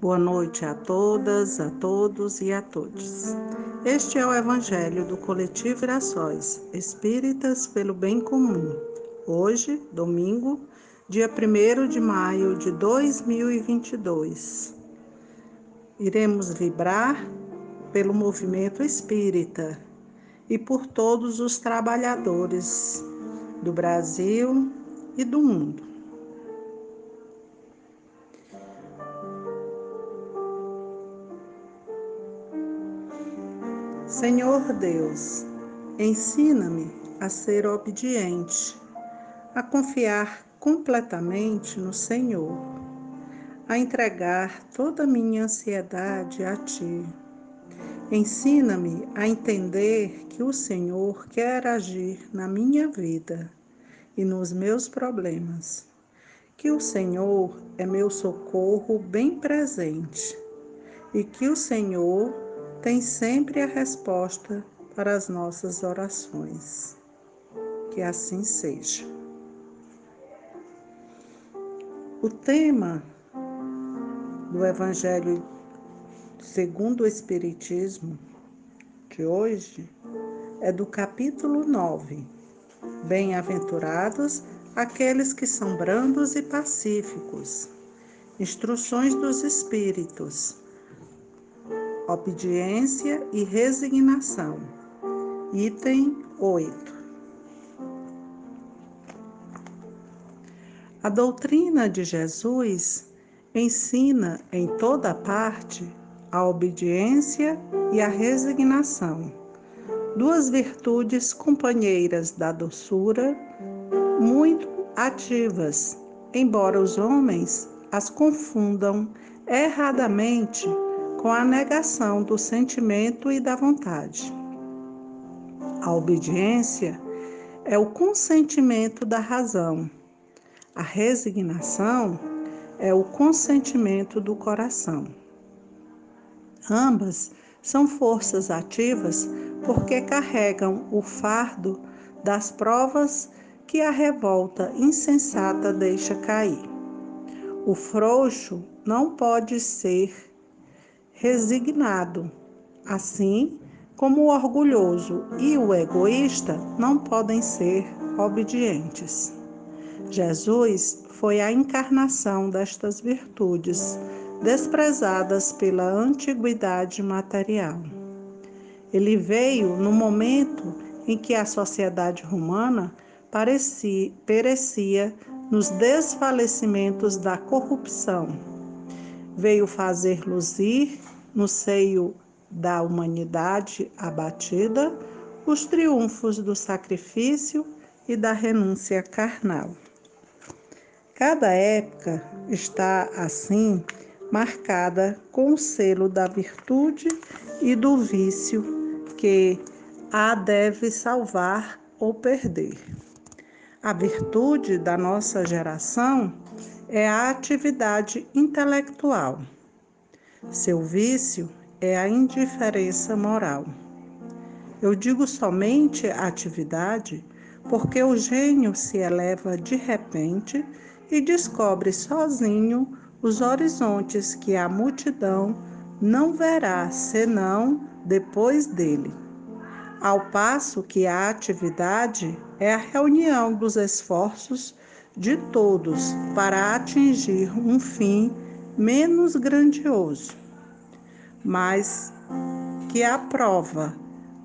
Boa noite a todas, a todos e a todos. Este é o Evangelho do Coletivo Iraçóis, Espíritas pelo Bem Comum. Hoje, domingo, dia 1 de maio de 2022. Iremos vibrar pelo movimento espírita e por todos os trabalhadores do Brasil e do mundo. Senhor Deus, ensina-me a ser obediente, a confiar completamente no Senhor, a entregar toda a minha ansiedade a Ti. Ensina-me a entender que o Senhor quer agir na minha vida e nos meus problemas, que o Senhor é meu socorro bem presente e que o Senhor tem sempre a resposta para as nossas orações. Que assim seja. O tema do Evangelho segundo o Espiritismo de hoje é do capítulo 9. Bem-aventurados aqueles que são brandos e pacíficos. Instruções dos Espíritos obediência e resignação. Item 8. A doutrina de Jesus ensina em toda parte a obediência e a resignação, duas virtudes companheiras da doçura, muito ativas, embora os homens as confundam erradamente com a negação do sentimento e da vontade. A obediência é o consentimento da razão. A resignação é o consentimento do coração. Ambas são forças ativas porque carregam o fardo das provas que a revolta insensata deixa cair. O frouxo não pode ser resignado. Assim como o orgulhoso e o egoísta não podem ser obedientes. Jesus foi a encarnação destas virtudes, desprezadas pela antiguidade material. Ele veio no momento em que a sociedade romana parecia, perecia nos desfalecimentos da corrupção veio fazer luzir no seio da humanidade abatida os triunfos do sacrifício e da renúncia carnal. Cada época está, assim, marcada com o selo da virtude e do vício que a deve salvar ou perder. A virtude da nossa geração é a atividade intelectual. Seu vício é a indiferença moral. Eu digo somente atividade porque o gênio se eleva de repente e descobre sozinho os horizontes que a multidão não verá senão depois dele. Ao passo que a atividade é a reunião dos esforços de todos para atingir um fim menos grandioso, mas que aprova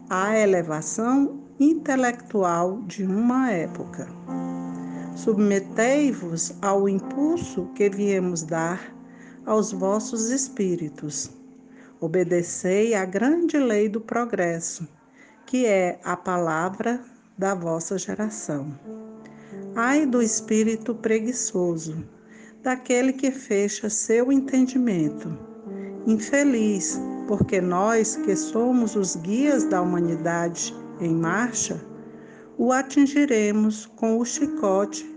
a elevação intelectual de uma época. Submetei-vos ao impulso que viemos dar aos vossos espíritos. Obedecei à grande lei do progresso, que é a palavra da vossa geração. Ai do espírito preguiçoso, daquele que fecha seu entendimento. Infeliz, porque nós, que somos os guias da humanidade em marcha, o atingiremos com o chicote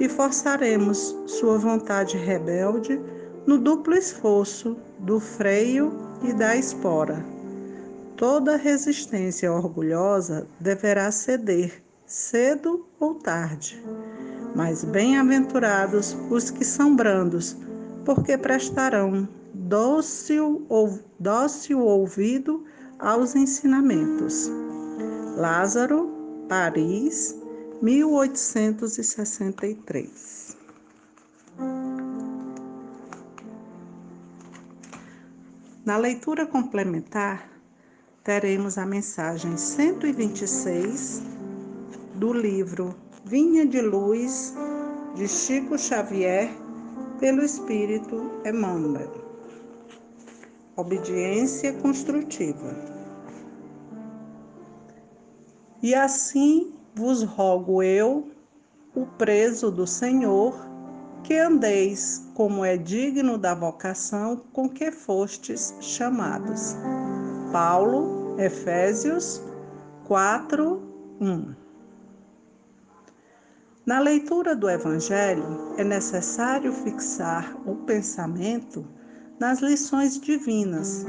e forçaremos sua vontade rebelde no duplo esforço do freio e da espora. Toda resistência orgulhosa deverá ceder cedo ou tarde. Mas bem-aventurados os que são brandos, porque prestarão dócil, dócil ouvido aos ensinamentos. Lázaro, Paris, 1863. Na leitura complementar, teremos a mensagem 126 do livro Vinha de Luz de Chico Xavier pelo Espírito Emmanuel. Obediência construtiva. E assim vos rogo eu, o preso do Senhor, que andeis como é digno da vocação com que fostes chamados. Paulo, Efésios 4, 1. Na leitura do Evangelho, é necessário fixar o pensamento nas lições divinas,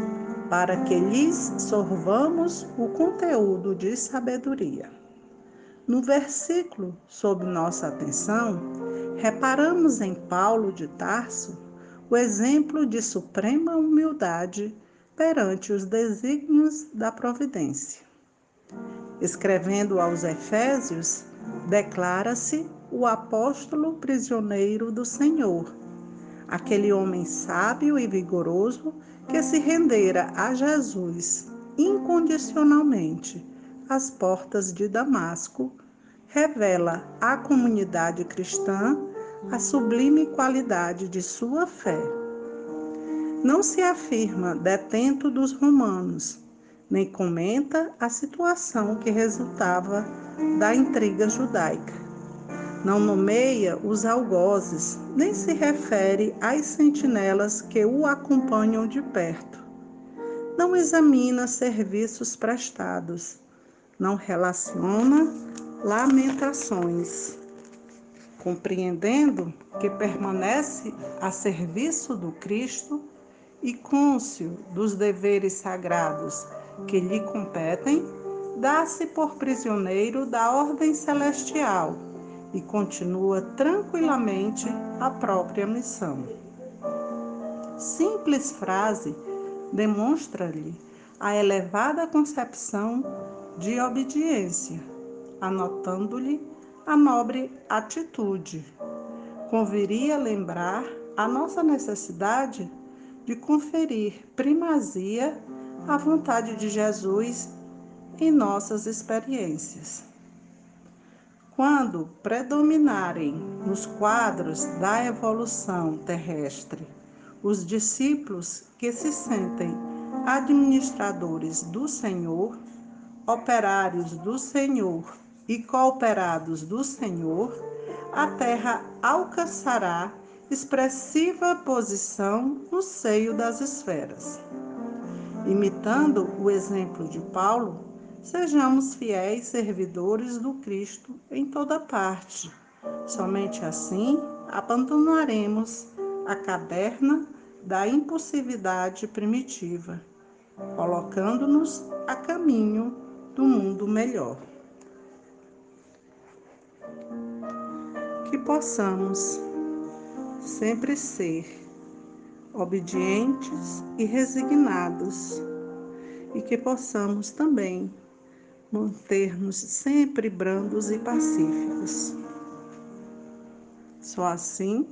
para que lhes sorvamos o conteúdo de sabedoria. No versículo sob nossa atenção, reparamos em Paulo de Tarso o exemplo de suprema humildade perante os desígnios da providência. Escrevendo aos Efésios, declara-se o apóstolo prisioneiro do Senhor, aquele homem sábio e vigoroso que se rendera a Jesus incondicionalmente às portas de Damasco, revela à comunidade cristã a sublime qualidade de sua fé. Não se afirma detento dos romanos, nem comenta a situação que resultava da intriga judaica. Não nomeia os algozes, nem se refere às sentinelas que o acompanham de perto. Não examina serviços prestados. Não relaciona lamentações. Compreendendo que permanece a serviço do Cristo e cônscio dos deveres sagrados que lhe competem, dá-se por prisioneiro da ordem celestial e continua tranquilamente a própria missão. Simples frase demonstra-lhe a elevada concepção de obediência, anotando-lhe a nobre atitude. Conviria lembrar a nossa necessidade de conferir primazia à vontade de Jesus em nossas experiências. Quando predominarem nos quadros da evolução terrestre os discípulos que se sentem administradores do Senhor, operários do Senhor e cooperados do Senhor, a terra alcançará expressiva posição no seio das esferas. Imitando o exemplo de Paulo, sejamos fiéis servidores do Cristo em toda parte. Somente assim abandonaremos a caverna da impulsividade primitiva, colocando-nos a caminho do mundo melhor. Que possamos sempre ser obedientes e resignados, e que possamos também manter-nos sempre brandos e pacíficos. Só assim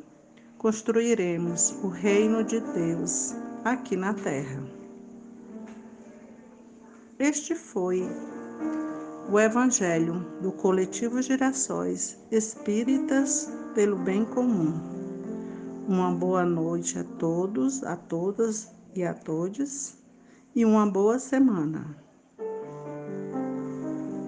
construiremos o reino de Deus aqui na terra. Este foi o Evangelho do Coletivo Girassóis Espíritas pelo Bem Comum. Uma boa noite a todos, a todas e a todos, e uma boa semana.